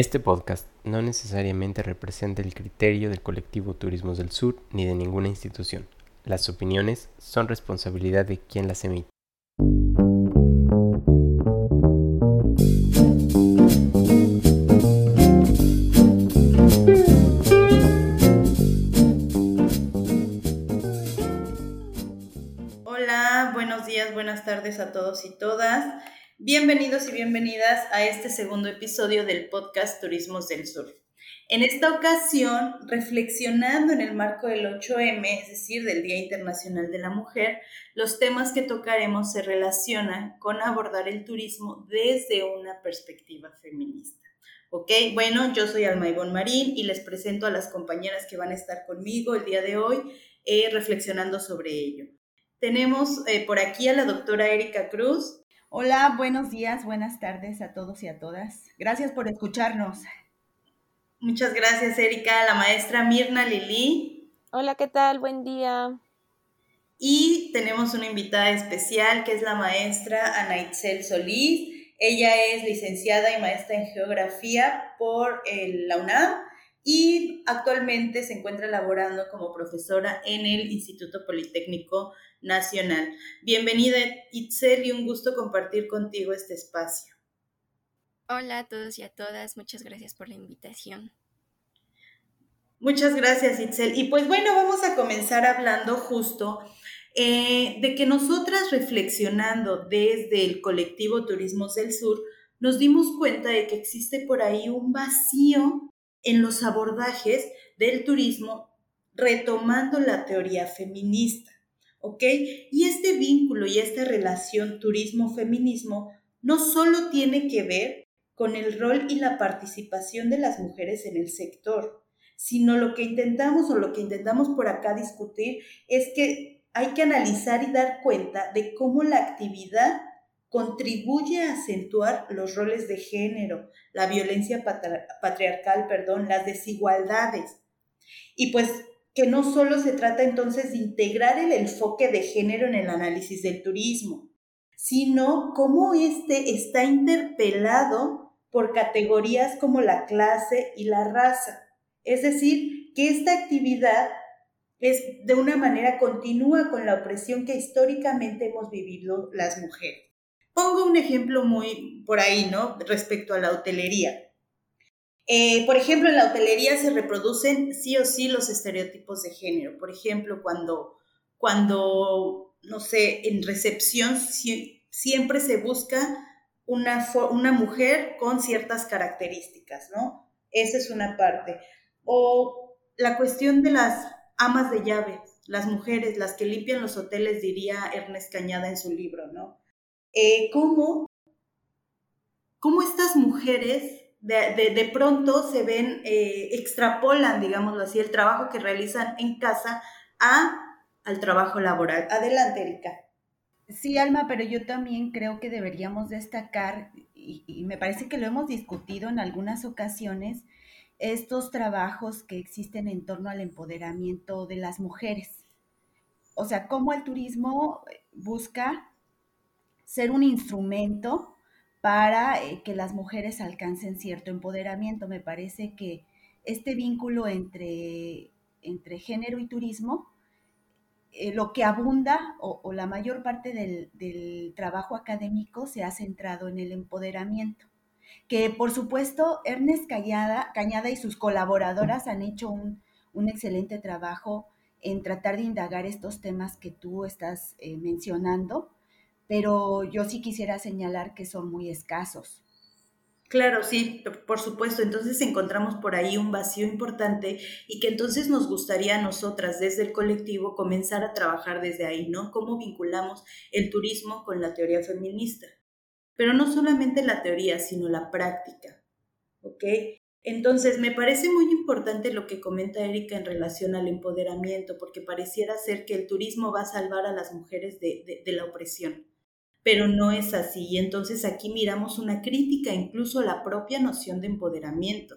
Este podcast no necesariamente representa el criterio del colectivo Turismos del Sur ni de ninguna institución. Las opiniones son responsabilidad de quien las emite. Hola, buenos días, buenas tardes a todos y todas. Bienvenidos y bienvenidas a este segundo episodio del podcast Turismos del Sur. En esta ocasión, reflexionando en el marco del 8M, es decir, del Día Internacional de la Mujer, los temas que tocaremos se relacionan con abordar el turismo desde una perspectiva feminista. ¿Ok? Bueno, yo soy Alma Ivonne Marín y les presento a las compañeras que van a estar conmigo el día de hoy eh, reflexionando sobre ello. Tenemos eh, por aquí a la doctora Erika Cruz, Hola, buenos días, buenas tardes a todos y a todas. Gracias por escucharnos. Muchas gracias, Erika. La maestra Mirna Lili. Hola, ¿qué tal? Buen día. Y tenemos una invitada especial que es la maestra Ana Itzel Solís. Ella es licenciada y maestra en geografía por la UNAM y actualmente se encuentra laborando como profesora en el Instituto Politécnico Nacional. Bienvenida Itzel y un gusto compartir contigo este espacio. Hola a todos y a todas, muchas gracias por la invitación. Muchas gracias Itzel. Y pues bueno, vamos a comenzar hablando justo eh, de que nosotras reflexionando desde el colectivo Turismos del Sur, nos dimos cuenta de que existe por ahí un vacío en los abordajes del turismo retomando la teoría feminista. ¿ok? Y este vínculo y esta relación turismo-feminismo no solo tiene que ver con el rol y la participación de las mujeres en el sector, sino lo que intentamos o lo que intentamos por acá discutir es que hay que analizar y dar cuenta de cómo la actividad contribuye a acentuar los roles de género, la violencia patriarcal, perdón, las desigualdades. Y pues que no solo se trata entonces de integrar el enfoque de género en el análisis del turismo, sino cómo éste está interpelado por categorías como la clase y la raza. Es decir, que esta actividad es de una manera continua con la opresión que históricamente hemos vivido las mujeres. Pongo un ejemplo muy por ahí, ¿no? Respecto a la hotelería. Eh, por ejemplo, en la hotelería se reproducen sí o sí los estereotipos de género. Por ejemplo, cuando, cuando no sé, en recepción siempre se busca una, una mujer con ciertas características, ¿no? Esa es una parte. O la cuestión de las amas de llave, las mujeres, las que limpian los hoteles, diría Ernest Cañada en su libro, ¿no? Eh, ¿cómo, ¿Cómo estas mujeres de, pronto se ven, eh, extrapolan, digámoslo así, el trabajo que realizan en casa a, al trabajo laboral. Adelante, Erika. Sí, Alma, pero yo también creo que deberíamos destacar, y, me parece que lo hemos discutido en algunas ocasiones, estos trabajos que existen en torno al empoderamiento de las mujeres. O sea, cómo el turismo busca ser un instrumento para eh, que las mujeres alcancen cierto empoderamiento. Me parece que este vínculo entre, entre género y turismo, eh, lo que abunda o, la mayor parte del, trabajo académico se ha centrado en el empoderamiento. Que por supuesto Ernest Cañada, Cañada y sus colaboradoras han hecho un, excelente trabajo en tratar de indagar estos temas que tú estás eh, mencionando pero yo sí quisiera señalar que son muy escasos. Claro, sí, por supuesto. Entonces encontramos por ahí un vacío importante y que entonces nos gustaría a nosotras desde el colectivo comenzar a trabajar desde ahí, ¿no? ¿Cómo vinculamos el turismo con la teoría feminista? Pero no solamente la teoría, sino la práctica, ¿ok? Entonces, me parece muy importante lo que comenta Erika en relación al empoderamiento, porque pareciera ser que el turismo va a salvar a las mujeres de, de la opresión pero no es así. Y entonces aquí miramos una crítica incluso la propia noción de empoderamiento.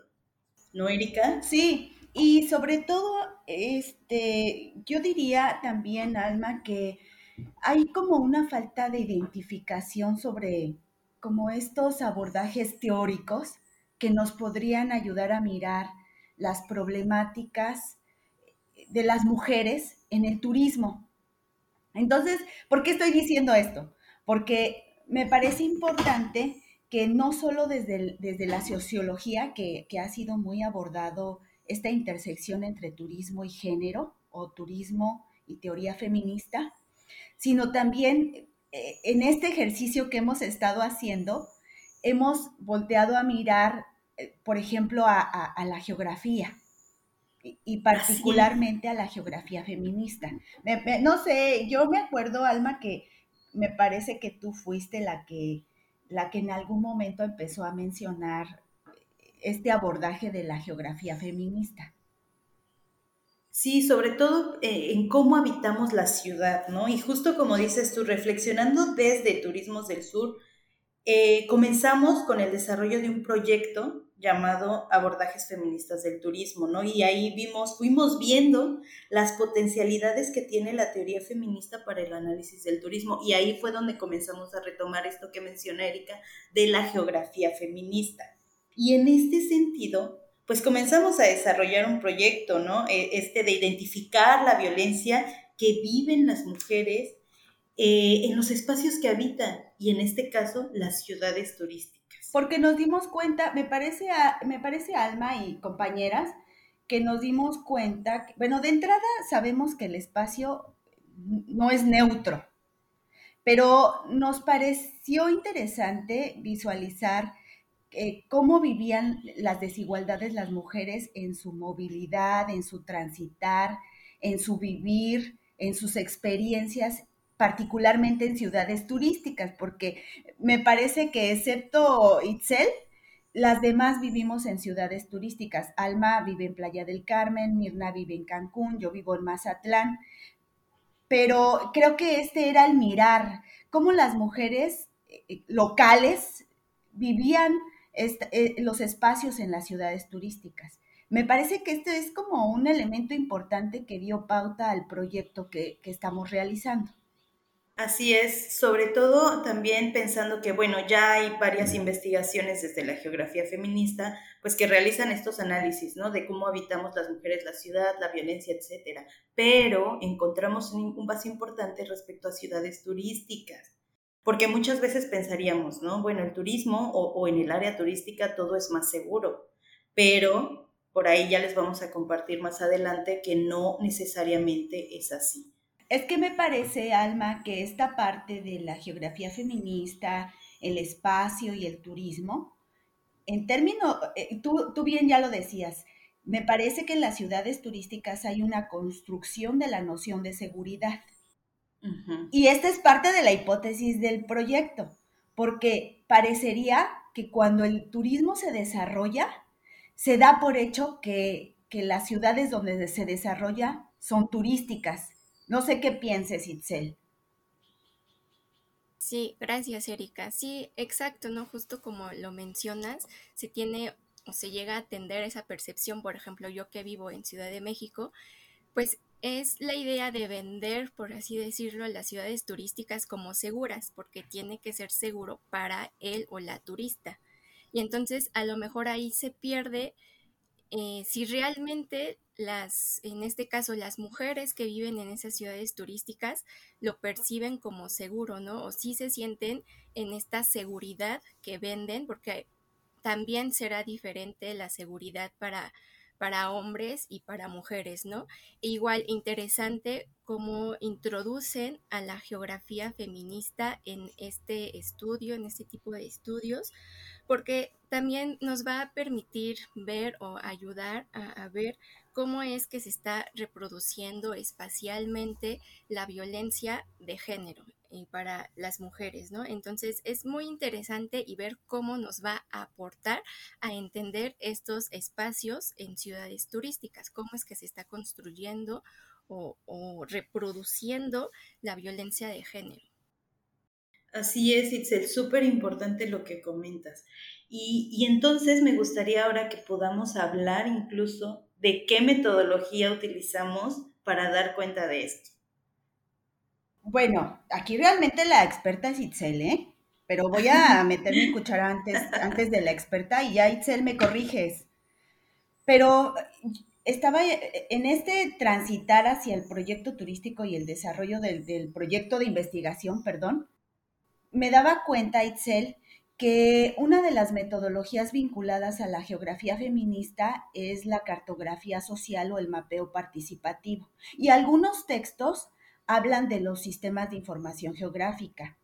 ¿No, Erika? Sí, y sobre todo, este, yo diría también, Alma, que hay como una falta de identificación sobre como estos abordajes teóricos que nos podrían ayudar a mirar las problemáticas de las mujeres en el turismo. Entonces, ¿por qué estoy diciendo esto? Porque me parece importante que no solo desde, desde la sociología, que, que ha sido muy abordado esta intersección entre turismo y género, o turismo y teoría feminista, sino también eh, en este ejercicio que hemos estado haciendo, hemos volteado a mirar, eh, por ejemplo, a, la geografía y, particularmente a la geografía feminista. no sé, yo me acuerdo, Alma, que me parece que tú fuiste la que, la que en algún momento empezó a mencionar este abordaje de la geografía feminista. Sí, sobre todo eh, en cómo habitamos la ciudad, ¿no? Y justo como dices tú, reflexionando desde Turismos del Sur, eh, comenzamos con el desarrollo de un proyecto llamado Abordajes Feministas del Turismo, ¿no? Y ahí vimos, fuimos viendo las potencialidades que tiene la teoría feminista para el análisis del turismo. Y ahí fue donde comenzamos a retomar esto que menciona Erika de la geografía feminista. Y en este sentido, pues comenzamos a desarrollar un proyecto, ¿no? E, este de identificar la violencia que viven las mujeres eh, en los espacios que habitan y en este caso las ciudades turísticas. Porque nos dimos cuenta, me parece, me parece Alma y compañeras, que nos dimos cuenta, bueno, de entrada sabemos que el espacio no es neutro, pero nos pareció interesante visualizar eh, cómo vivían las desigualdades las mujeres en su movilidad, en su transitar, en su vivir, en sus experiencias, particularmente en ciudades turísticas, porque me parece que excepto Itzel, las demás vivimos en ciudades turísticas. Alma vive en Playa del Carmen, Mirna vive en Cancún, yo vivo en Mazatlán, pero creo que este era el mirar cómo las mujeres eh, locales vivían eh, los espacios en las ciudades turísticas. Me parece que este es como un elemento importante que dio pauta al proyecto que, estamos realizando. Así es, sobre todo también pensando que, bueno, ya hay varias investigaciones desde la geografía feminista, pues que realizan estos análisis, ¿no? De cómo habitamos las mujeres la ciudad, la violencia, etcétera. Pero encontramos un, un base importante respecto a ciudades turísticas. Porque muchas veces pensaríamos, ¿no? Bueno, el turismo o, en el área turística todo es más seguro, pero por ahí ya les vamos a compartir más adelante que no necesariamente es así. Es que me parece, Alma, que esta parte de la geografía feminista, el espacio y el turismo, en términos, eh, tú, tú bien ya lo decías, me parece que en las ciudades turísticas hay una construcción de la noción de seguridad. Y esta es parte de la hipótesis del proyecto, porque parecería que cuando el turismo se desarrolla, se da por hecho que, las ciudades donde se desarrolla son turísticas. No sé qué pienses, Itzel. Sí, gracias, Erika. Sí, exacto, ¿no? Justo como lo mencionas, se tiene o se llega a atender esa percepción, por ejemplo, yo que vivo en Ciudad de México, pues es la idea de vender, por así decirlo, las ciudades turísticas como seguras, porque tiene que ser seguro para él o la turista. Y entonces a lo mejor ahí se pierde eh, si realmente las, en este caso, las mujeres que viven en esas ciudades turísticas lo perciben como seguro, ¿no? O si se sienten en esta seguridad que venden, porque también será diferente la seguridad para para hombres y para mujeres, ¿no? E igual interesante cómo introducen a la geografía feminista en este estudio, en este tipo de estudios, porque también nos va a permitir ver o ayudar a, ver cómo es que se está reproduciendo espacialmente la violencia de género y para las mujeres, ¿no? Entonces es muy interesante y ver cómo nos va a aportar a entender estos espacios en ciudades turísticas, cómo es que se está construyendo o, reproduciendo la violencia de género. Así es, Itzel, súper importante lo que comentas. Y, y, entonces me gustaría ahora que podamos hablar incluso de qué metodología utilizamos para dar cuenta de esto. Bueno, aquí realmente la experta es Itzel, ¿eh? pero voy a meter mi cuchara antes, antes de la experta y ya Itzel me corriges. Pero estaba en este transitar hacia el proyecto turístico y el desarrollo del, del proyecto de investigación, perdón, me daba cuenta, Itzel, que una de las metodologías vinculadas a la geografía feminista es la cartografía social o el mapeo participativo. Y algunos textos hablan de los sistemas de información geográfica.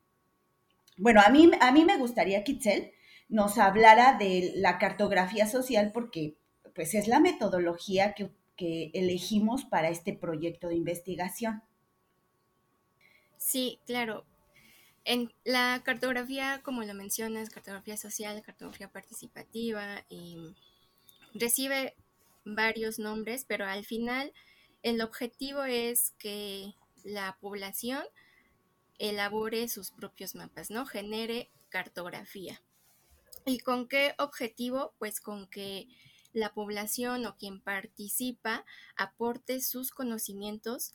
Bueno, a mí, a mí me gustaría que Itzel nos hablara de la cartografía social porque pues es la metodología que, que elegimos para este proyecto de investigación. Sí, claro. En la cartografía, como lo mencionas, cartografía social, cartografía participativa, y recibe varios nombres, pero al final el objetivo es que la población elabore sus propios mapas, ¿no? Genere cartografía. ¿Y con qué objetivo? Pues con que la población o quien participa aporte sus conocimientos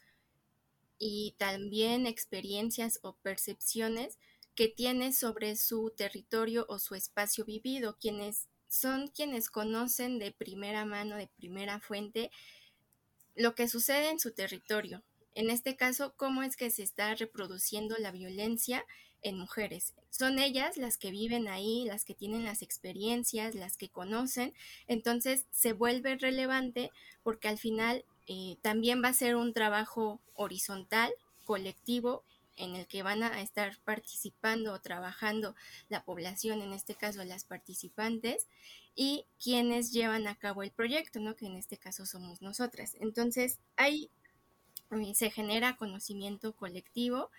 y también experiencias o percepciones que tiene sobre su territorio o su espacio vivido, quienes son quienes conocen de primera mano, de primera fuente, lo que sucede en su territorio. En este caso, cómo es que se está reproduciendo la violencia en mujeres. Son ellas las que viven ahí, las que tienen las experiencias, las que conocen. Entonces se vuelve relevante porque al final eh, también va a ser un trabajo horizontal, colectivo, en el que van a estar participando o trabajando la población, en este caso las participantes, y quienes llevan a cabo el proyecto, ¿no? que en este caso somos nosotras. Entonces, ahí eh, se genera conocimiento colectivo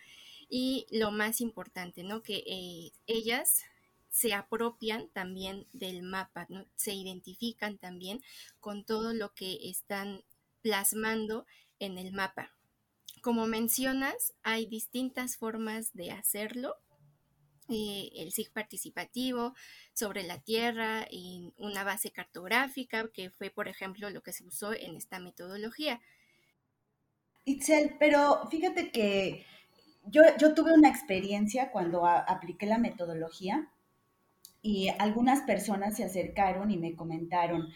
y lo más importante, ¿no? que eh, ellas se apropian también del mapa, ¿no? se identifican también con todo lo que están plasmando en el mapa. Como mencionas, hay distintas formas de hacerlo. Eh, el SIG participativo sobre la Tierra y una base cartográfica, que fue, por ejemplo, lo que se usó en esta metodología. Itzel, pero fíjate que yo, yo tuve una experiencia cuando apliqué la metodología y algunas personas se acercaron y me comentaron,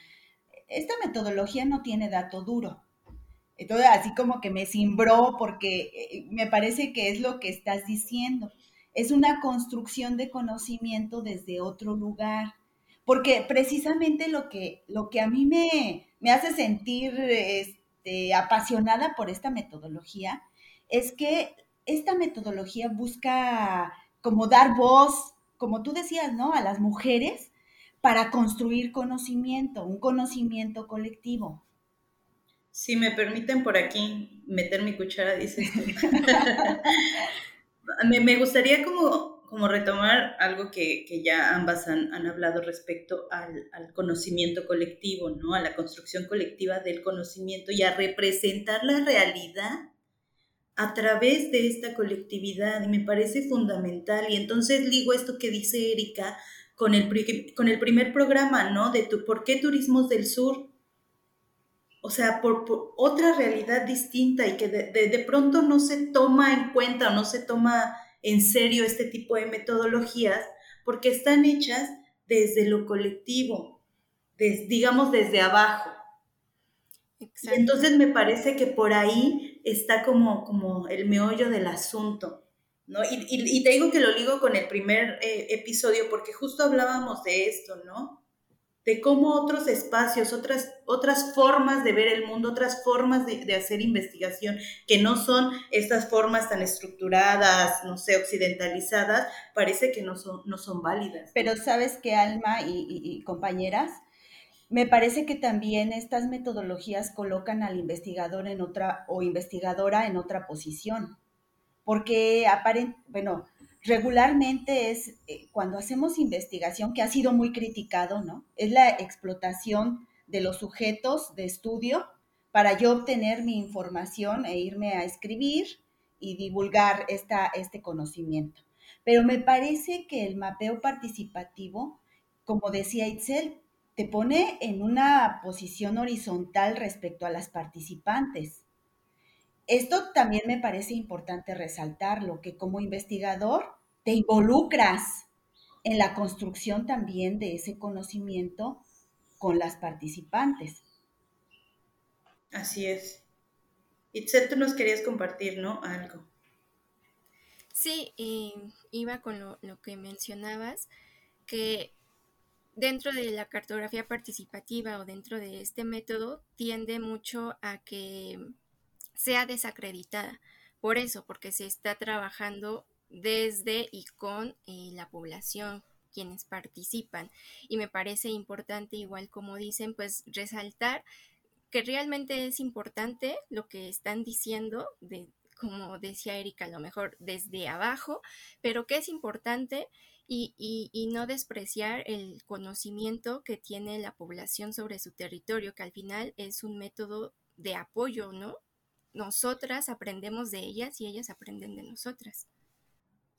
esta metodología no tiene dato duro. Entonces, así como que me cimbró porque eh, me parece que es lo que estás diciendo. Es una construcción de conocimiento desde otro lugar. Porque precisamente lo que, lo que a mí me, me hace sentir este, apasionada por esta metodología es que esta metodología busca como dar voz, como tú decías, ¿no? A las mujeres para construir conocimiento, un conocimiento colectivo. Si me permiten por aquí meter mi cuchara, dice. me, me, gustaría como, como retomar algo que, que ya ambas han, han hablado respecto al, al, conocimiento colectivo, ¿no? A la construcción colectiva del conocimiento y a representar la realidad a través de esta colectividad. Y me parece fundamental. Y entonces digo esto que dice Erika con el, con el primer programa, ¿no? De tu, ¿por qué Turismos del Sur? O sea, por, otra realidad distinta y que de, de, pronto no se toma en cuenta o no se toma en serio este tipo de metodologías porque están hechas desde lo colectivo, digamos desde abajo. entonces me parece que por ahí está como, como el meollo del asunto. ¿No? Y, te digo que lo ligo con el primer eh, episodio porque justo hablábamos de esto, ¿no? De cómo otros espacios, otras, otras formas de ver el mundo, otras formas de, de, hacer investigación, que no son estas formas tan estructuradas, no sé, occidentalizadas, parece que no son, no son válidas. Pero sabes que Alma y, y compañeras, me parece que también estas metodologías colocan al investigador en otra o investigadora en otra posición porque bueno, regularmente es eh, cuando hacemos investigación, que ha sido muy criticado, ¿no? Es la explotación de los sujetos de estudio para yo obtener mi información e irme a escribir y divulgar esta, este conocimiento. Pero me parece que el mapeo participativo, como decía Itzel, te pone en una posición horizontal respecto a las participantes. Esto también me parece importante resaltarlo, que como investigador te involucras en la construcción también de ese conocimiento con las participantes. Así es. Itzel, tú nos querías compartir, ¿no? Algo. Sí, iba con lo, lo que mencionabas, que dentro de la cartografía participativa o dentro de este método tiende mucho a que sea desacreditada. Por eso, porque se está trabajando desde y con eh, la población, quienes participan. Y me parece importante, igual como dicen, pues resaltar que realmente es importante lo que están diciendo, de, como decía Erika, a lo mejor desde abajo, pero que es importante y, y, no despreciar el conocimiento que tiene la población sobre su territorio, que al final es un método de apoyo, ¿no? Nosotras aprendemos de ellas y ellas aprenden de nosotras.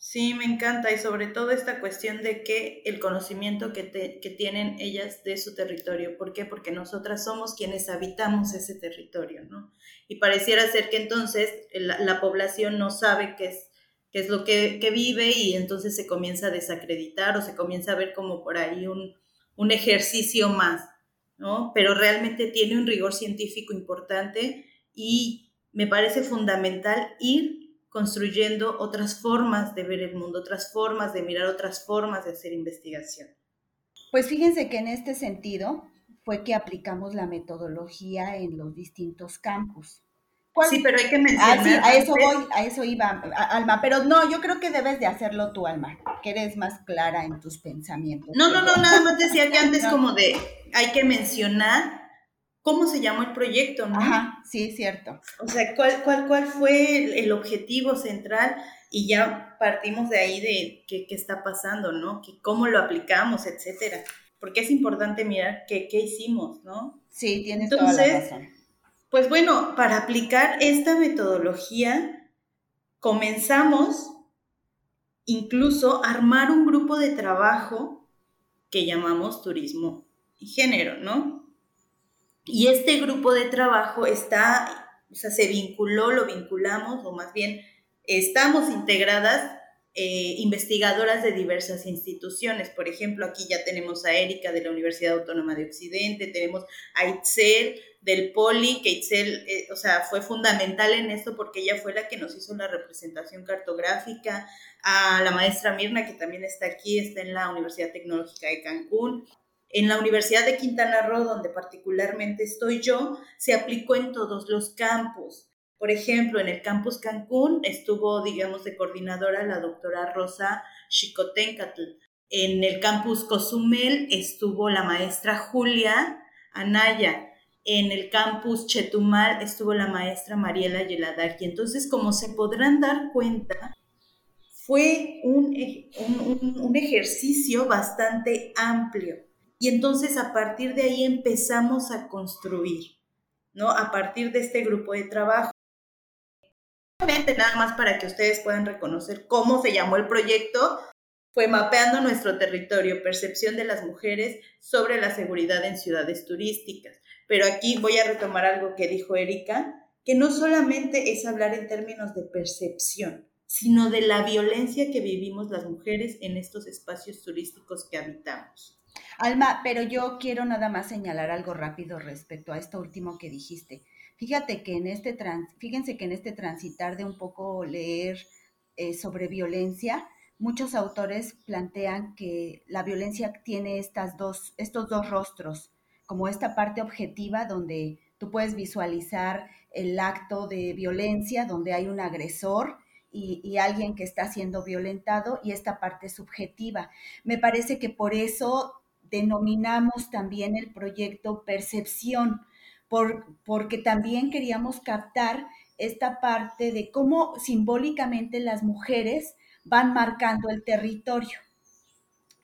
Sí, me encanta y sobre todo esta cuestión de que el conocimiento que, que, tienen ellas de su territorio. ¿Por qué? Porque nosotras somos quienes habitamos ese territorio, ¿no? Y pareciera ser que entonces la, población no sabe qué es, qué es lo que, que, vive y entonces se comienza a desacreditar o se comienza a ver como por ahí un, un ejercicio más, ¿no? Pero realmente tiene un rigor científico importante y me parece fundamental ir construyendo otras formas de ver el mundo, otras formas de mirar, otras formas de hacer investigación. Pues fíjense que en este sentido fue que aplicamos la metodología en los distintos campus. Sí, pero hay que mencionar. Ah, sí, a eso voy, a eso iba, Alma. Pero no, yo creo que debes de hacerlo tú, Alma, que eres más clara en tus pensamientos. No, no, no, nada más decía que antes como de, hay que mencionar cómo se llamó el proyecto, ¿no? Ajá, sí, cierto. O sea, ¿cuál, cuál, cuál fue el, objetivo central? Y ya partimos de ahí de qué, qué está pasando, ¿no? Que cómo lo aplicamos, etcétera. Porque es importante mirar qué, qué hicimos, ¿no? Sí, tienes toda la razón. Pues bueno, para aplicar esta metodología, comenzamos incluso a armar un grupo de trabajo que llamamos turismo y género, ¿no? Y este grupo de trabajo está, o sea, se vinculó, lo vinculamos, o más bien estamos integradas eh, investigadoras de diversas instituciones. Por ejemplo, aquí ya tenemos a Erika de la Universidad Autónoma de Occidente, tenemos a Itzel del Poli, que Itzel, eh, o sea, fue fundamental en esto porque ella fue la que nos hizo la representación cartográfica, a la maestra Mirna, que también está aquí, está en la Universidad Tecnológica de Cancún, en la Universidad de Quintana Roo, donde particularmente estoy yo, se aplicó en todos los campos. Por ejemplo, en el campus Cancún estuvo, digamos, de coordinadora la doctora Rosa Chicotencatl. En el campus Cozumel estuvo la maestra Julia Anaya. En el campus Chetumal estuvo la maestra Mariela Yeladaki. Entonces, como se podrán dar cuenta, fue un, un ejercicio bastante amplio y entonces a partir de ahí empezamos a construir, ¿no? A partir de este grupo de trabajo. Nada más para que ustedes puedan reconocer cómo se llamó el proyecto, fue mapeando nuestro territorio, percepción de las mujeres sobre la seguridad en ciudades turísticas. Pero aquí voy a retomar algo que dijo Erika, que no solamente es hablar en términos de percepción, sino de la violencia que vivimos las mujeres en estos espacios turísticos que habitamos. Alma, pero yo quiero nada más señalar algo rápido respecto a esto último que dijiste. Fíjate que en este trans, fíjense que en este transitar de un poco leer eh, sobre violencia, muchos autores plantean que la violencia tiene estas dos, estos dos rostros, como esta parte objetiva donde tú puedes visualizar el acto de violencia, donde hay un agresor y, y, alguien que está siendo violentado, y esta parte subjetiva. Me parece que por eso denominamos también el proyecto Percepción, porque también queríamos captar esta parte de cómo simbólicamente las mujeres van marcando el territorio.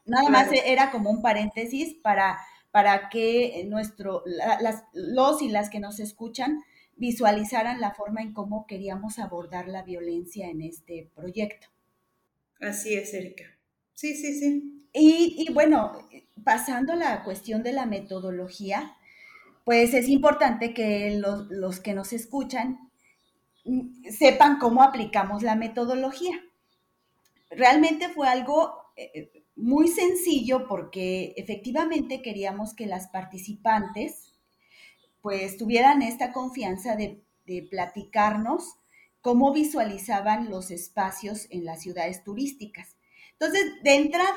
Nada más era como un paréntesis para, para que nuestro, las, los y las que nos escuchan visualizaran la forma en cómo queríamos abordar la violencia en este proyecto. Así es, Erika. Sí, sí, sí. Y, bueno, pasando a la cuestión de la metodología, pues es importante que los, que nos escuchan mm, sepan cómo aplicamos la metodología. realmente fue algo eh, muy sencillo porque efectivamente queríamos que las participantes pues tuvieran esta confianza de, platicarnos cómo visualizaban los espacios en las ciudades turísticas. Entonces, de entrada,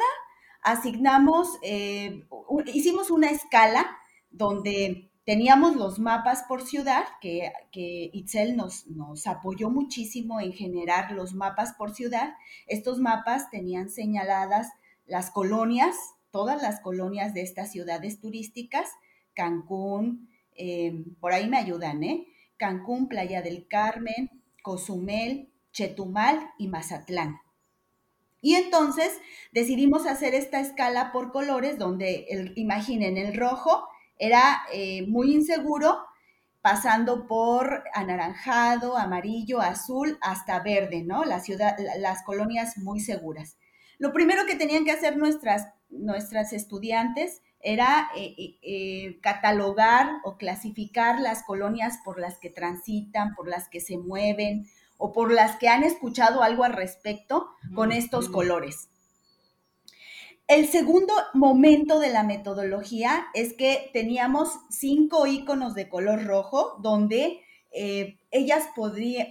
asignamos, eh, hicimos una escala donde teníamos los mapas por ciudad, que, que Itzel nos, apoyó muchísimo en generar los mapas por ciudad. Estos mapas tenían señaladas las colonias, todas las colonias de estas ciudades turísticas, Cancún, eh, por ahí me ayudan, ¿eh? Cancún, Playa del Carmen, Cozumel, Chetumal y Mazatlán. Y entonces decidimos hacer esta escala por colores donde, el, imaginen, el rojo era eh, muy inseguro, pasando por anaranjado, amarillo, azul, hasta verde, ¿no? La ciudad, las colonias muy seguras. Lo primero que tenían que hacer nuestras, nuestras estudiantes era eh, eh, catalogar o clasificar las colonias por las que transitan, por las que se mueven o por las que han escuchado algo al respecto con estos colores. El segundo momento de la metodología es que teníamos cinco iconos de color rojo donde ellas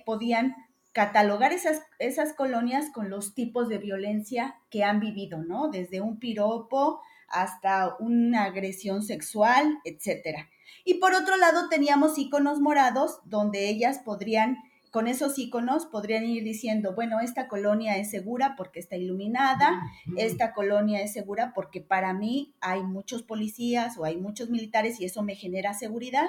podían catalogar esas, esas colonias con los tipos de violencia que han vivido, ¿no? Desde un piropo hasta una agresión sexual, etcétera. Y por otro lado teníamos iconos morados donde ellas podrían, con esos iconos, podrían ir diciendo, bueno, esta colonia es segura porque está iluminada, esta colonia es segura porque para mí hay muchos policías o hay muchos militares y eso me genera seguridad.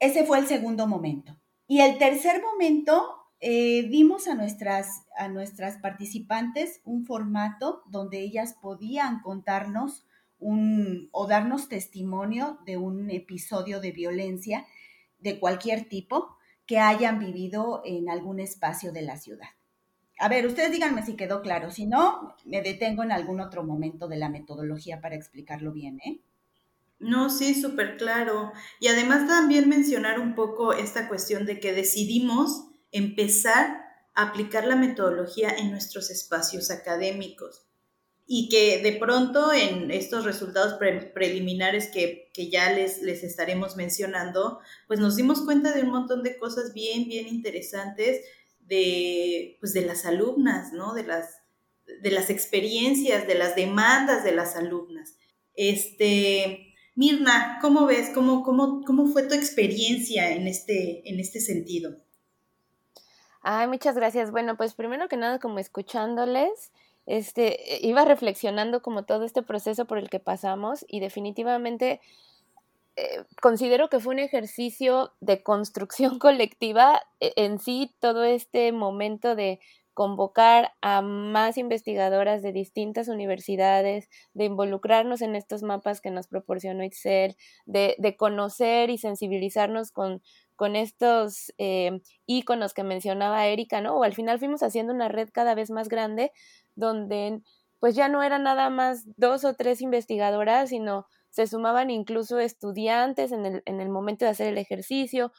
Ese fue el segundo momento. Y el tercer momento eh, dimos a nuestras, a nuestras participantes un formato donde ellas podían contarnos un, o darnos testimonio de un episodio de violencia de cualquier tipo que hayan vivido en algún espacio de la ciudad. A ver, ustedes díganme si quedó claro, si no, me detengo en algún otro momento de la metodología para explicarlo bien, ¿eh? No, sí, súper claro. Y además también mencionar un poco esta cuestión de que decidimos empezar a aplicar la metodología en nuestros espacios académicos y que de pronto en estos resultados preliminares que, ya les, les estaremos mencionando, pues nos dimos cuenta de un montón de cosas bien, bien interesantes de, pues de las alumnas, ¿no? De las, de las experiencias, de las demandas de las alumnas. Este, Mirna, ¿cómo ves? ¿Cómo, cómo, cómo fue tu experiencia en este, en este sentido? Ay, muchas gracias. Bueno, pues primero que nada, como escuchándoles, este, iba reflexionando como todo este proceso por el que pasamos y definitivamente eh, considero que fue un ejercicio de construcción colectiva e, en sí, todo este momento de convocar a más investigadoras de distintas universidades, de involucrarnos en estos mapas que nos proporcionó de, de conocer y sensibilizarnos con con estos eh, íconos que mencionaba Erika, ¿no? O al final fuimos haciendo una red cada vez más grande donde pues ya no eran nada más dos o tres investigadoras, sino se sumaban incluso estudiantes en el, en el momento de hacer el ejercicio,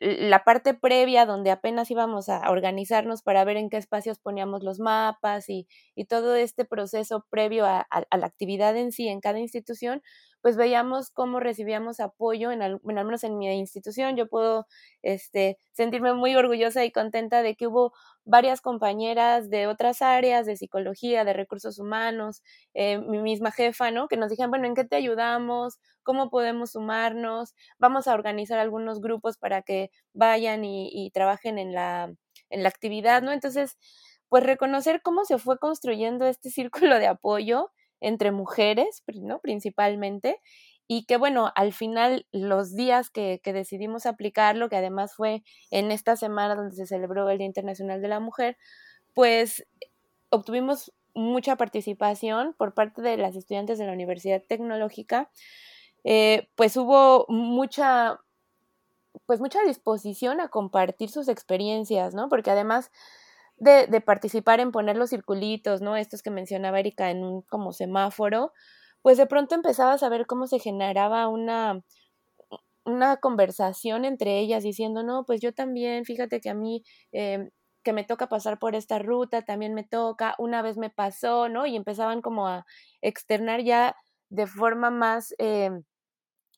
la parte previa donde apenas íbamos a organizarnos para ver en qué espacios poníamos los mapas y, y todo este proceso previo a, la actividad en sí en cada institución, pues veíamos cómo recibíamos apoyo, en al, menos en mi institución. Yo puedo este, sentirme muy orgullosa y contenta de que hubo varias compañeras de otras áreas, de psicología, de recursos humanos, eh, mi misma jefa, ¿no? Que nos dijeron, bueno, ¿en qué te ayudamos? ¿Cómo podemos sumarnos? Vamos a organizar algunos grupos para que vayan y, y trabajen en la, en la actividad, ¿no? Entonces, pues reconocer cómo se fue construyendo este círculo de apoyo entre mujeres, ¿no? Principalmente, y que bueno, al final los días que, que, decidimos aplicarlo, que además fue en esta semana donde se celebró el Día Internacional de la Mujer, pues obtuvimos mucha participación por parte de las estudiantes de la Universidad Tecnológica, eh, pues hubo mucha, pues mucha disposición a compartir sus experiencias, ¿no? Porque además de, participar en poner los circulitos, ¿no? Estos que mencionaba Erika en un como semáforo, pues de pronto empezabas a ver cómo se generaba una, una conversación entre ellas diciendo, no, pues yo también, fíjate que a mí em, que me toca pasar por esta ruta, también me toca, una vez me pasó, ¿no? Y empezaban como a externar ya de forma más eh,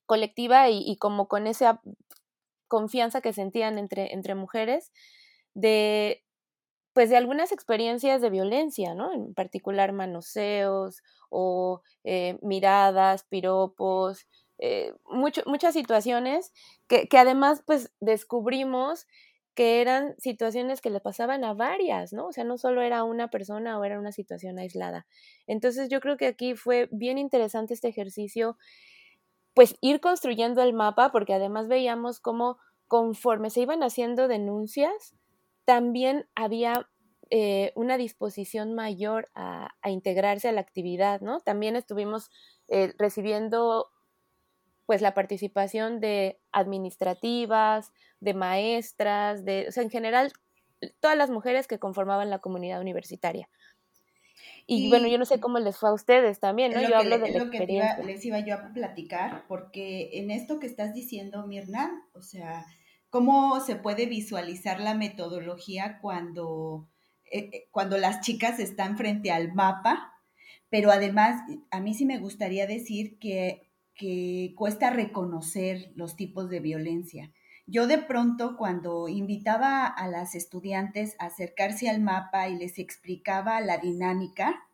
colectiva y, como con esa confianza que sentían entre, entre mujeres de pues de algunas experiencias de violencia, ¿no? En particular manoseos o eh, miradas, piropos, eh, muchas situaciones que, que, además pues descubrimos que eran situaciones que le pasaban a varias, ¿no? O sea, no solo era una persona o era una situación aislada. Entonces yo creo que aquí fue bien interesante este ejercicio, pues ir construyendo el mapa, porque además veíamos cómo conforme se iban haciendo denuncias, también había eh, una disposición mayor a, integrarse a la actividad, ¿no? También estuvimos eh, recibiendo pues la participación de administrativas, de maestras, de, o sea, en general, todas las mujeres que conformaban la comunidad universitaria. Y, bueno, yo no sé cómo les fue a ustedes también, ¿no? Yo hablo de la experiencia. Que les iba yo a platicar, porque en esto que estás diciendo, Mirna, o sea, cómo se puede visualizar la metodología cuando, eh, eh, cuando las chicas están frente al mapa, pero además, a mí sí me gustaría decir que que cuesta reconocer los tipos de violencia. Yo de pronto cuando invitaba a las estudiantes a acercarse al mapa y les explicaba la dinámica,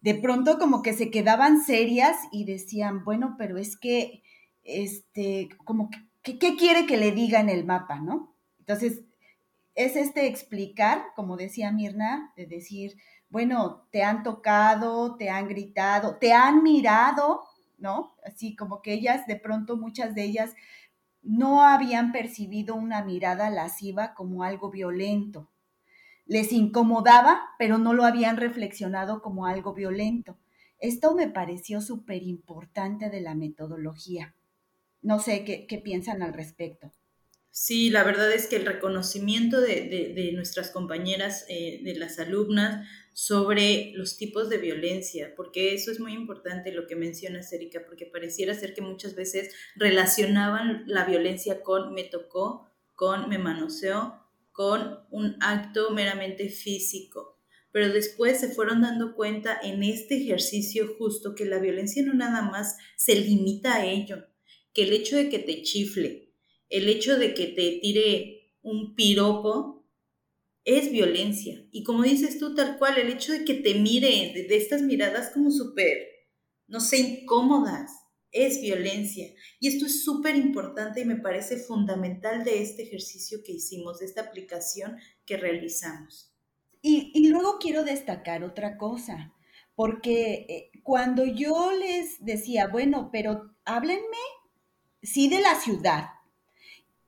de pronto como que se quedaban serias y decían, bueno, pero es que, este, como, que, ¿qué quiere que le diga en el mapa, no? Entonces, es este explicar, como decía Mirna, de decir, bueno, te han tocado, te han gritado, te han mirado, ¿no? Así como que ellas, de pronto muchas de ellas no habían percibido una mirada lasciva como algo violento. Les incomodaba, pero no lo habían reflexionado como algo violento. Esto me pareció súper importante de la metodología. No sé qué, piensan al respecto. Sí, la verdad es que el reconocimiento de, nuestras compañeras, eh, de las alumnas, sobre los tipos de violencia, porque eso es muy importante lo que mencionas, Erika, porque pareciera ser que muchas veces relacionaban la violencia con me tocó, con me manoseó, con un acto meramente físico. Pero después se fueron dando cuenta en este ejercicio justo que la violencia no nada más se limita a ello, que el hecho de que te chifle, el hecho de que te tire un piropo es violencia. Y como dices tú, tal cual, el hecho de que te mire de, estas miradas como súper, no sé, incómodas, es violencia. Y esto es súper importante y me parece fundamental de este ejercicio que hicimos, de esta aplicación que realizamos. Y, luego quiero destacar otra cosa, porque eh, cuando yo les decía, bueno, pero háblenme, sí de la ciudad,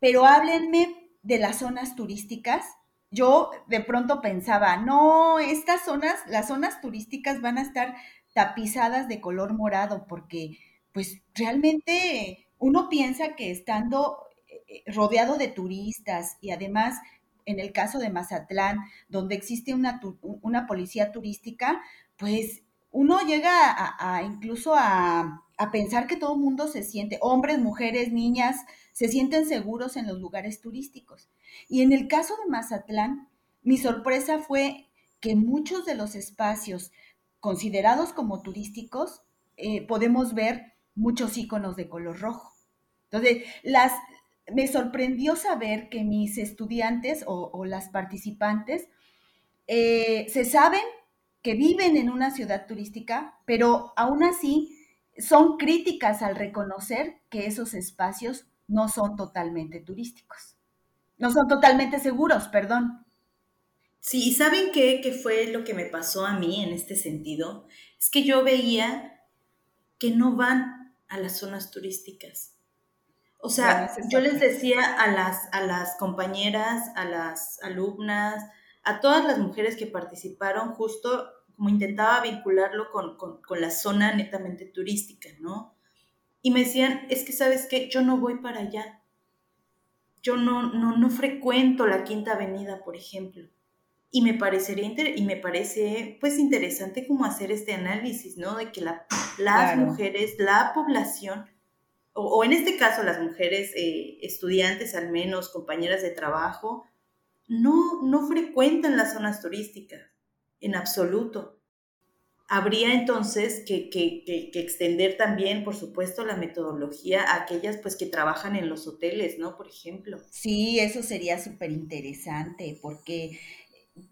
pero háblenme de las zonas turísticas. Yo de pronto pensaba, no, estas zonas, las zonas turísticas van a estar tapizadas de color morado porque pues realmente uno piensa que estando eh, rodeado de turistas y además en el caso de Mazatlán, donde existe una, una policía turística, pues uno llega a, incluso a, a, pensar que todo el mundo se siente, hombres, mujeres, niñas, se sienten seguros en los lugares turísticos. Y en el caso de Mazatlán, mi sorpresa fue que muchos de los espacios considerados como turísticos eh, podemos ver muchos iconos de color rojo. Entonces, las, me sorprendió saber que mis estudiantes o, las participantes eh, se saben que viven en una ciudad turística, pero aún así son críticas al reconocer que esos espacios no son totalmente turísticos. No son totalmente seguros, perdón. Sí, ¿y saben qué, qué fue lo que me pasó a mí en este sentido? Es que yo veía que no van a las zonas turísticas. O sea, yo les decía a las, a las compañeras, a las alumnas, a todas las mujeres que participaron, justo como intentaba vincularlo con, con, con la zona netamente turística, ¿no? y me decían, es que sabes qué, yo no voy para allá. Yo no, no, no frecuento la Quinta Avenida, por ejemplo. Y me parecería y me parece pues interesante como hacer este análisis, ¿no? De que la, las mujeres, la población, o, en este caso las mujeres eh, estudiantes al menos, compañeras de trabajo, no, no frecuentan las zonas turísticas, en absoluto. Habría entonces que, extender también, por supuesto, la metodología a aquellas pues que trabajan en los hoteles, ¿no? Por ejemplo. Sí, eso sería súper interesante porque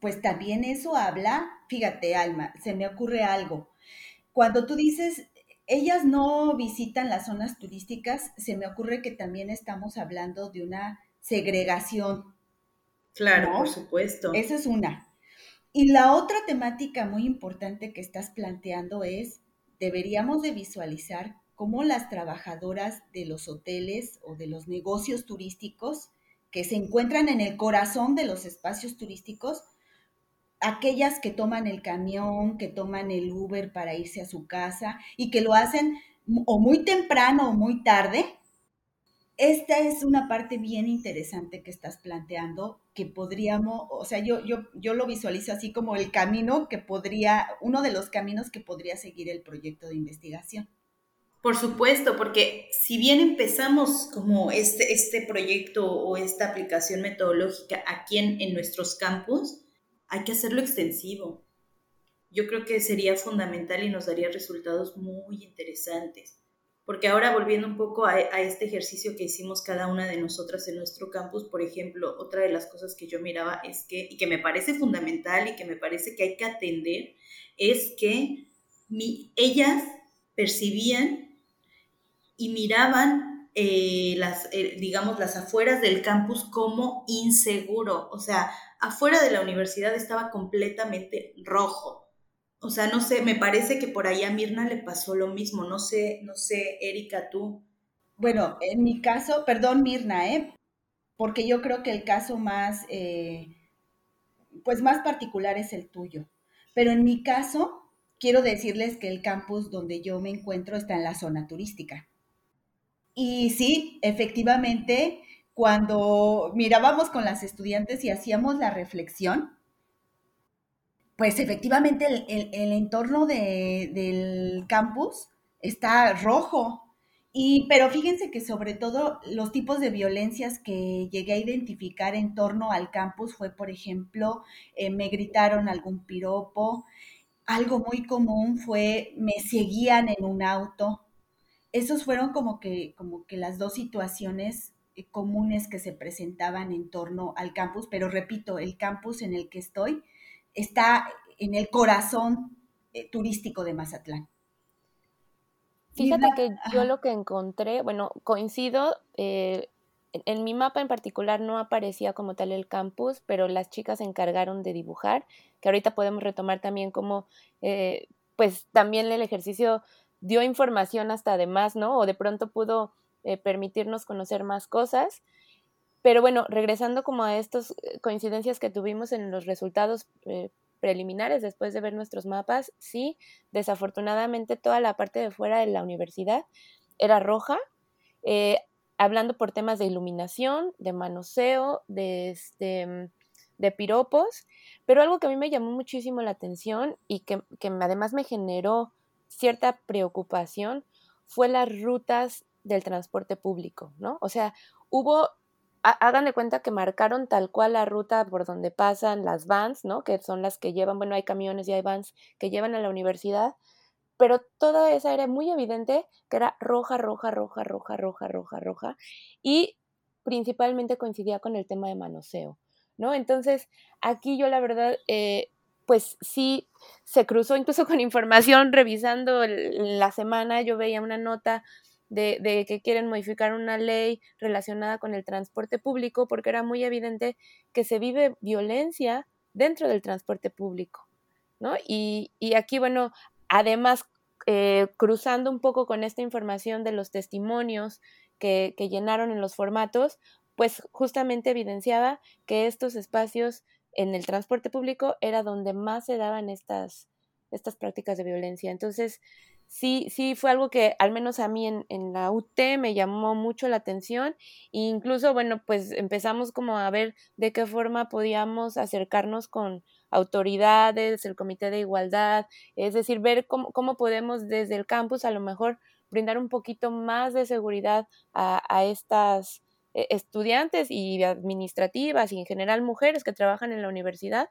pues también eso habla, fíjate Alma, se me ocurre algo. Cuando tú dices, ellas no visitan las zonas turísticas, se me ocurre que también estamos hablando de una segregación. Claro, por supuesto. Esa es una. Y la otra temática muy importante que estás planteando es, deberíamos de visualizar cómo las trabajadoras de los hoteles o de los negocios turísticos que se encuentran en el corazón de los espacios turísticos, aquellas que toman el camión, que toman el Uber para irse a su casa y que lo hacen o muy temprano o muy tarde, esta es una parte bien interesante que estás planteando, que podríamos, o sea, yo, yo, yo lo visualizo así como el camino que podría, uno de los caminos que podría seguir el proyecto de investigación. Por supuesto, porque si bien empezamos como este, este proyecto o esta aplicación metodológica aquí en, en nuestros campus, hay que hacerlo extensivo. Yo creo que sería fundamental y nos daría resultados muy interesantes. Porque ahora volviendo un poco a, este ejercicio que hicimos cada una de nosotras en nuestro campus, por ejemplo, otra de las cosas que yo miraba es que, y que me parece fundamental y que me parece que hay que atender, es que ellas percibían y miraban eh, las, eh, digamos, las afueras del campus como inseguro. O sea, afuera de la universidad estaba completamente rojo o sea, no sé, me parece que por ahí a Mirna le pasó lo mismo. No sé, no sé, Erika, tú. Bueno, en mi caso, perdón, Mirna, ¿eh? Porque yo creo que el caso más, eh, pues más particular es el tuyo. Pero en mi caso, quiero decirles que el campus donde yo me encuentro está en la zona turística. Y sí, efectivamente, cuando mirábamos con las estudiantes y hacíamos la reflexión, pues efectivamente el, entorno del campus está rojo. Y, pero fíjense que sobre todo los tipos de violencias que llegué a identificar en torno al campus fue, por ejemplo, eh, me gritaron algún piropo, algo muy común fue me seguían en un auto. Esos fueron como que, como que las dos situaciones eh, comunes que se presentaban en torno al campus, pero repito, el campus en el que estoy está en el corazón eh, turístico de Mazatlán. Fíjate que yo lo que encontré, bueno, coincido, eh, en, mi mapa en particular no aparecía como tal el campus, pero las chicas se encargaron de dibujar, que ahorita podemos retomar también como, eh, pues también el ejercicio dio información hasta además, ¿no? O de pronto pudo permitirnos conocer más cosas. Pero bueno, regresando como a estas eh, coincidencias que tuvimos en los resultados eh, preliminares después de ver nuestros mapas, sí, desafortunadamente toda la parte de fuera de la universidad era roja, eh, hablando por temas de iluminación, de manoseo, de, este, de piropos, pero algo que a mí me llamó muchísimo la atención y que, que además me generó cierta preocupación fue las rutas del transporte público, ¿no? O sea, hubo hagan de cuenta que marcaron tal cual la ruta por donde pasan las vans, ¿no? Que son las que llevan, bueno, hay camiones y hay vans que llevan a la universidad, pero toda esa era muy evidente que era roja, roja, roja, roja, roja, roja, roja, y principalmente coincidía con el tema de manoseo, ¿no? Entonces, aquí yo la verdad, eh, pues sí, se cruzó incluso con información, revisando la semana, yo veía una nota de, que quieren modificar una ley relacionada con el transporte público, porque era muy evidente que se vive violencia dentro del transporte público, ¿no? Y, aquí, bueno, además, eh, cruzando un poco con esta información de los testimonios que, que llenaron en los formatos, pues justamente evidenciaba que estos espacios en el transporte público era donde más se daban estas, estas prácticas de violencia. Entonces, sí, sí fue algo que al menos a mí en, en, la UT me llamó mucho la atención incluso, bueno, pues empezamos como a ver de qué forma podíamos acercarnos con autoridades, el Comité de Igualdad, es decir, ver cómo, cómo podemos desde el campus a lo mejor brindar un poquito más de seguridad a, a estas eh, estudiantes y administrativas y en general mujeres que trabajan en la universidad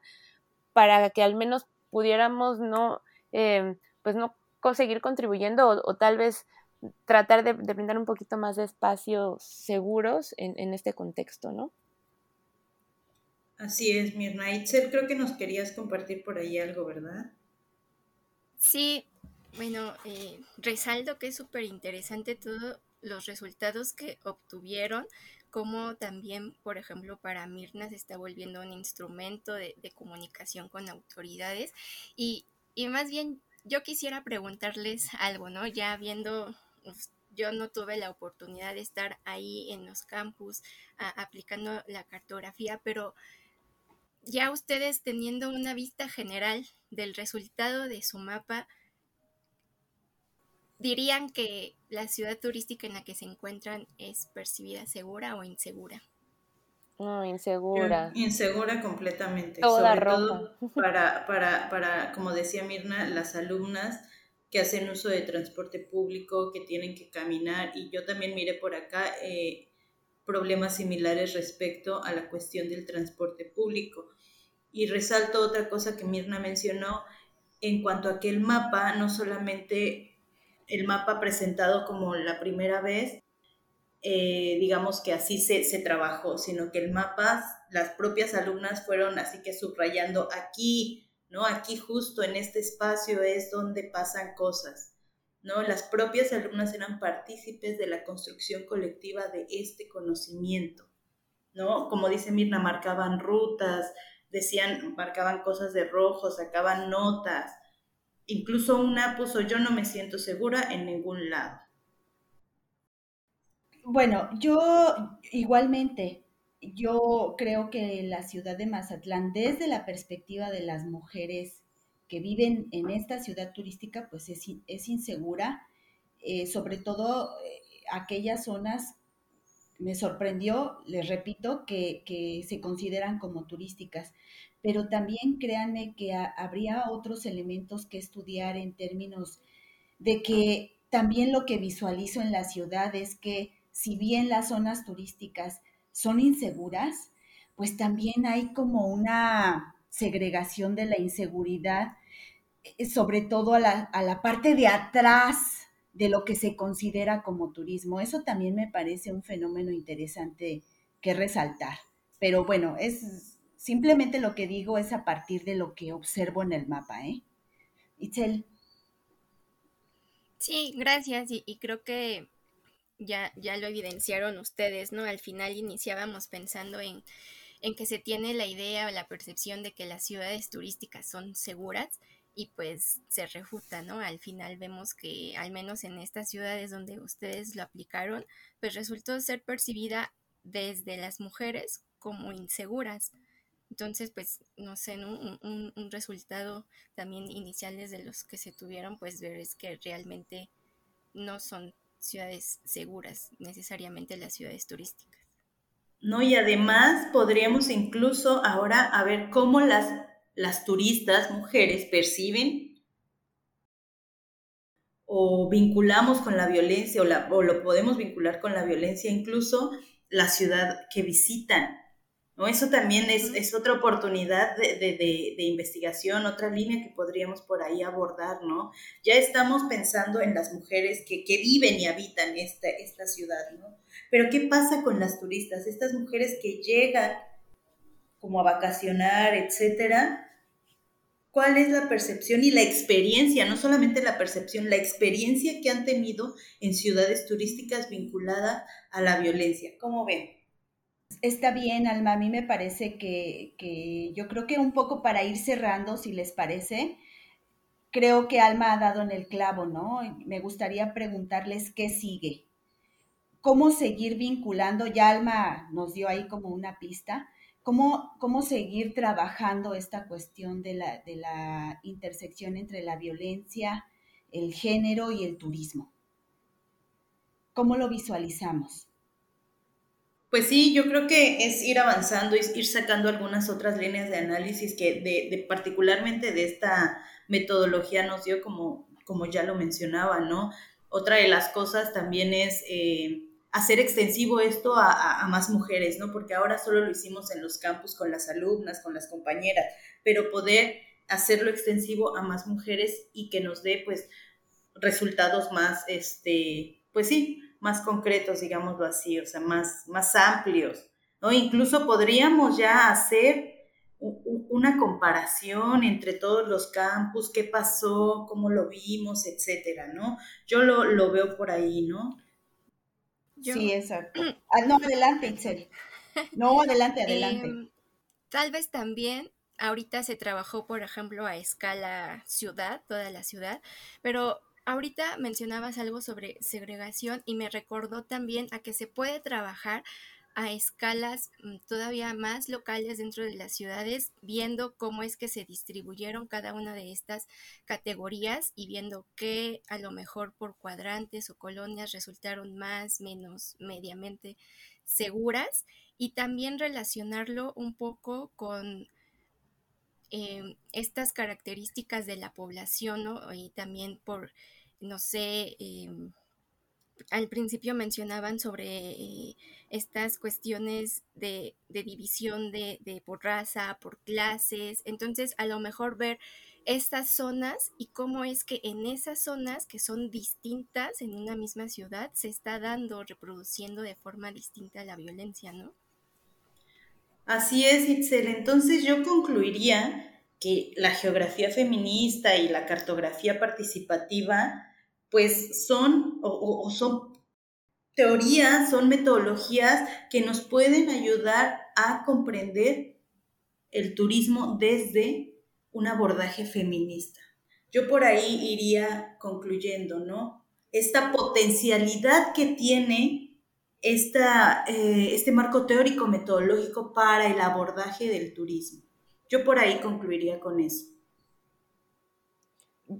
para que al menos pudiéramos no, em, pues no conseguir contribuyendo o, tal vez tratar de, brindar un poquito más de espacios seguros en, en este contexto, ¿no? Así es, Mirna. Itzel, creo que nos querías compartir por ahí algo, ¿verdad? Sí, bueno, eh, resalto que es súper interesante todos los resultados que obtuvieron, como también, por ejemplo, para Mirna se está volviendo un instrumento de, comunicación con autoridades. Y, y, más bien, yo quisiera preguntarles algo, ¿no? Ya viendo, yo no tuve la oportunidad de estar ahí en los campus aplicando la cartografía, pero ya ustedes teniendo una vista general del resultado de su mapa, dirían que la ciudad turística en la que se encuentran es percibida segura o insegura. No, insegura. Insegura completamente. Toda Sobre todo para, para, para, como decía Mirna, las alumnas que hacen uso de transporte público, que tienen que caminar, y yo también miré por acá eh, problemas similares respecto a la cuestión del transporte público. Y resalto otra cosa que Mirna mencionó en cuanto a que el mapa, no solamente el mapa presentado como la primera vez, eh, digamos que así se, se, trabajó, sino que el mapa, las propias alumnas fueron así que subrayando aquí, ¿no? Aquí justo en este espacio es donde pasan cosas, ¿no? Las propias alumnas eran partícipes de la construcción colectiva de este conocimiento, ¿no? Como dice Mirna, marcaban rutas, decían, marcaban cosas de rojo, sacaban notas. Incluso una puso yo no me siento segura en ningún lado. Bueno, yo igualmente, yo creo que la ciudad de Mazatlán, desde la perspectiva de las mujeres que viven en esta ciudad turística, pues es, es insegura, eh, sobre todo eh, aquellas zonas me sorprendió, les repito, que, se consideran como turísticas, pero también créanme que habría otros elementos que estudiar en términos de que también lo que visualizo en la ciudad es que si bien las zonas turísticas son inseguras, pues también hay como una segregación de la inseguridad, eh, sobre todo a la, a la parte de atrás de lo que se considera como turismo. Eso también me parece un fenómeno interesante que resaltar. Pero bueno, es simplemente lo que digo es a partir de lo que observo en el mapa, ¿eh? Itzel. Sí, gracias. Y, creo que ya, ya lo evidenciaron ustedes, ¿no? Al final iniciábamos pensando en, en que se tiene la idea o la percepción de que las ciudades turísticas son seguras y pues se refuta, ¿no? Al final vemos que al menos en estas ciudades donde ustedes lo aplicaron, pues resultó ser percibida desde las mujeres como inseguras. Entonces, pues, no sé, un, un, resultado también inicial desde los que se tuvieron, pues ver es que realmente no son ciudades seguras, necesariamente las ciudades turísticas. No, y además podríamos incluso ahora a ver cómo las las turistas mujeres perciben o vinculamos con la violencia o, lo podemos vincular con la violencia incluso la ciudad que visitan. ¿No? Eso también es, otra oportunidad de, investigación, otra línea que podríamos por ahí abordar, ¿no? Ya estamos pensando en las mujeres que, viven y habitan esta, esta ciudad, ¿no? Pero ¿qué pasa con las turistas? Estas mujeres que llegan como a vacacionar, etcétera, ¿cuál es la percepción y la experiencia, no solamente la percepción, la experiencia que han tenido en ciudades turísticas vinculadas a la violencia? ¿Cómo ven? Está bien, Alma, a mí me parece que, que yo creo que un poco para ir cerrando, si les parece, creo que Alma ha dado en el clavo, ¿no? Me gustaría preguntarles qué sigue. ¿Cómo seguir vinculando? Ya Alma nos dio ahí como una pista, ¿Cómo, ¿Cómo seguir trabajando esta cuestión de la, de la intersección entre la violencia, el género y el turismo? ¿Cómo lo visualizamos? Pues sí, yo creo que es ir avanzando, es ir sacando algunas otras líneas de análisis que de, particularmente de esta metodología nos dio como, como ya lo mencionaba, ¿no? Otra de las cosas también es eh, hacer extensivo esto a, más mujeres, ¿no? Porque ahora solo lo hicimos en los campus con las alumnas, con las compañeras, pero poder hacerlo extensivo a más mujeres y que nos dé, pues, resultados más, este, pues sí, más concretos, digámoslo así, o sea, más, más amplios, ¿no? Incluso podríamos ya hacer una comparación entre todos los campus, qué pasó, cómo lo vimos, etcétera, ¿no? Yo lo, lo veo por ahí, ¿no? Sí, exacto. Ah, no, adelante, Itzel. No, adelante, adelante. Em, tal vez también ahorita se trabajó, por ejemplo, a escala ciudad, toda la ciudad, pero ahorita mencionabas algo sobre segregación y me recordó también a que se puede trabajar a escalas mm, todavía más locales dentro de las ciudades, viendo cómo es que se distribuyeron cada una de estas categorías y viendo qué a lo mejor por cuadrantes o colonias resultaron más, menos, mediamente seguras y también relacionarlo un poco con em, estas características de la población ¿no? y también por, no sé, em, al principio mencionaban sobre eh, estas cuestiones de, división de, por raza, por clases, entonces a lo mejor ver estas zonas y cómo es que en esas zonas que son distintas en una misma ciudad se está dando, reproduciendo de forma distinta la violencia, ¿no? Así es, Itzel. Entonces yo concluiría que la geografía feminista y la cartografía participativa pues son o, son teorías, son metodologías que nos pueden ayudar a comprender el turismo desde un abordaje feminista. Yo por ahí iría concluyendo, ¿no? Esta potencialidad que tiene eh, este marco teórico metodológico para el abordaje del turismo. Yo por ahí concluiría con eso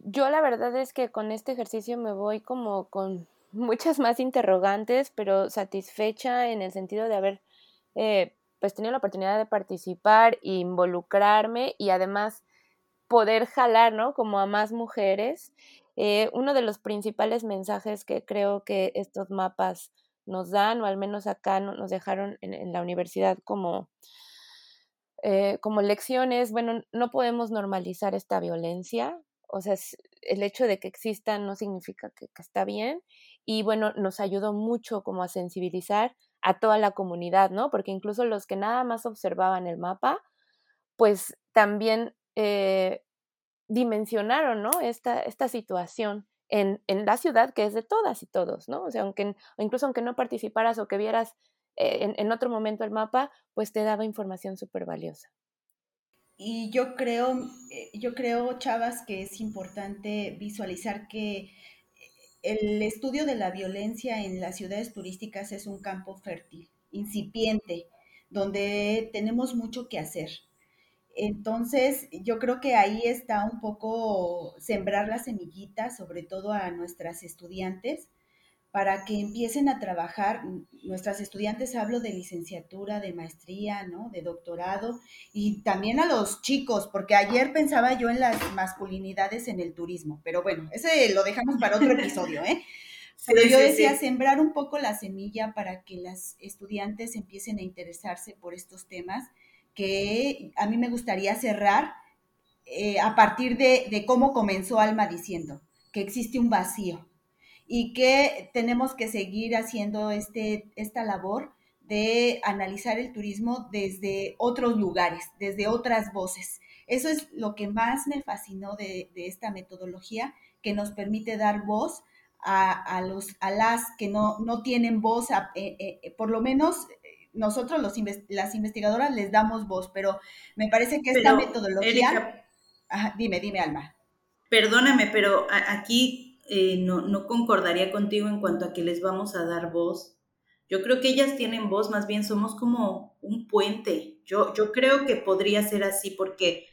yo la verdad es que con este ejercicio me voy como con muchas más interrogantes, pero satisfecha en el sentido de haber eh, pues tenido la oportunidad de participar, involucrarme y además poder jalar, ¿no? Como a más mujeres. Eh, uno de los principales mensajes que creo que estos mapas nos dan, o al menos acá nos dejaron en, la universidad como, eh, como lecciones, bueno, no podemos normalizar esta violencia, o sea, el hecho de que exista no significa que, está bien y bueno, nos ayudó mucho como a sensibilizar a toda la comunidad, ¿no? Porque incluso los que nada más observaban el mapa, pues también eh, dimensionaron, ¿no? Esta, esta situación en, la ciudad que es de todas y todos, ¿no? O sea, aunque, incluso aunque no participaras o que vieras eh, en, otro momento el mapa, pues te daba información súper valiosa. Y yo creo, eh, yo creo, Chavas, que es importante visualizar que el estudio de la violencia en las ciudades turísticas es un campo fértil, incipiente, donde tenemos mucho que hacer. Entonces, yo creo que ahí está un poco sembrar la semillita, sobre todo a nuestras estudiantes, para que empiecen a trabajar, nuestras estudiantes hablo de licenciatura, de maestría, ¿no? De doctorado y también a los chicos, porque ayer pensaba yo en las masculinidades en el turismo, pero bueno, ese lo dejamos para otro episodio, ¿eh? Pero yo decía sembrar un poco la semilla para que las estudiantes empiecen a interesarse por estos temas que a mí me gustaría cerrar eh, a partir de, de cómo comenzó Alma diciendo que existe un vacío, y que tenemos que seguir haciendo este, esta labor de analizar el turismo desde otros lugares, desde otras voces. Eso es lo que más me fascinó de, esta metodología, que nos permite dar voz a, los, a las que no, no tienen voz, eh, eh, por lo menos nosotros los, las investigadoras les damos voz, pero me parece que esta metodología... dime, dime, Alma. Perdóname, pero aquí eh, no, no concordaría contigo en cuanto a que les vamos a dar voz. Yo creo que ellas tienen voz, más bien somos como un puente. Yo, yo creo que podría ser así porque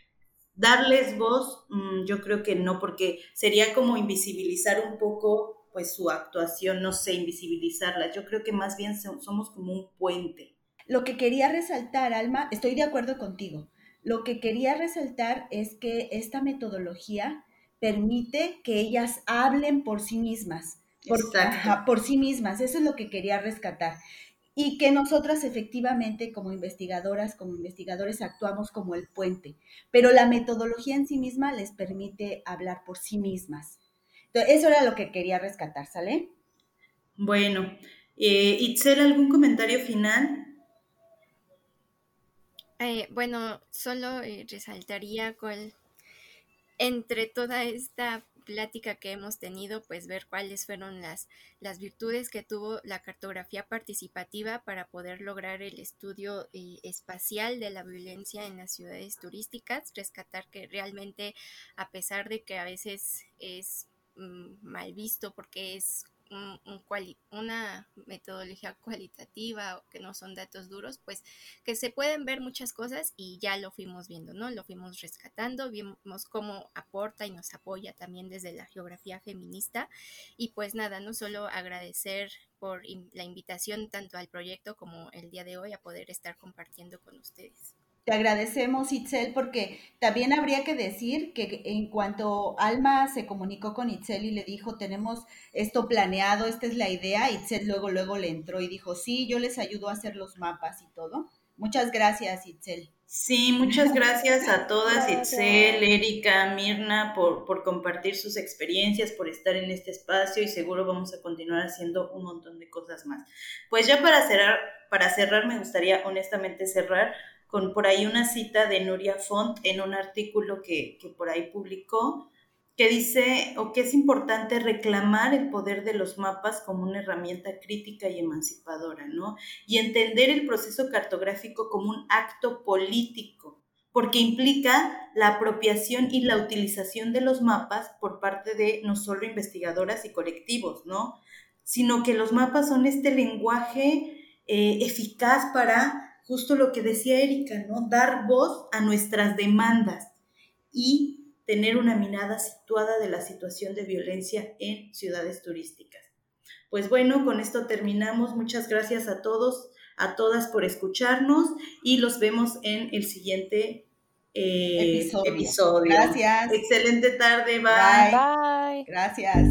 darles voz, mm, yo creo que no, porque sería como invisibilizar un poco pues su actuación, no sé, invisibilizarla. Yo creo que más bien somos como un puente. Lo que quería resaltar, Alma, estoy de acuerdo contigo. Lo que quería resaltar es que esta metodología permite que ellas hablen por sí mismas, por sí mismas. Eso es lo que quería rescatar y que nosotras efectivamente como investigadoras, como investigadores actuamos como el puente, pero la metodología en sí misma les permite hablar por sí mismas. Entonces, eso era lo que quería rescatar, ¿sale? Bueno, eh, Itzel, ¿algún comentario final? Eh, bueno, solo eh, resaltaría cuál, entre toda esta plática que hemos tenido, pues ver cuáles fueron las, las virtudes que tuvo la cartografía participativa para poder lograr el estudio eh, espacial de la violencia en las ciudades turísticas, rescatar que realmente, a pesar de que a veces es mal visto porque es una metodología cualitativa que no son datos duros, pues que se pueden ver muchas cosas y ya lo fuimos viendo, ¿no? Lo fuimos rescatando, vimos cómo aporta y nos apoya también desde la geografía feminista y pues nada, no solo agradecer por la invitación tanto al proyecto como el día de hoy a poder estar compartiendo con ustedes. Te agradecemos, Itzel, porque también habría que decir que en cuanto Alma se comunicó con Itzel y le dijo, tenemos esto planeado, esta es la idea, Itzel luego, luego le entró y dijo, sí, yo les ayudo a hacer los mapas y todo. Muchas gracias, Itzel. Sí, muchas gracias a todas, Itzel, Erika, Mirna, por, por compartir sus experiencias, por estar en este espacio y seguro vamos a continuar haciendo un montón de cosas más. Pues ya para cerrar, para cerrar me gustaría honestamente cerrar con por ahí una cita de Nuria Font en un artículo que, por ahí publicó, que dice o que es importante reclamar el poder de los mapas como una herramienta crítica y emancipadora, ¿no? Y entender el proceso cartográfico como un acto político, porque implica la apropiación y la utilización de los mapas por parte de no solo investigadoras y colectivos, ¿no? Sino que los mapas son este lenguaje eh, eficaz para justo lo que decía Erika, ¿no? Dar voz a nuestras demandas y tener una mirada situada de la situación de violencia en ciudades turísticas. Pues bueno, con esto terminamos. Muchas gracias a todos, a todas por escucharnos y los vemos en el siguiente eh, episodio. Gracias. Excelente tarde. Bye. Bye. Gracias.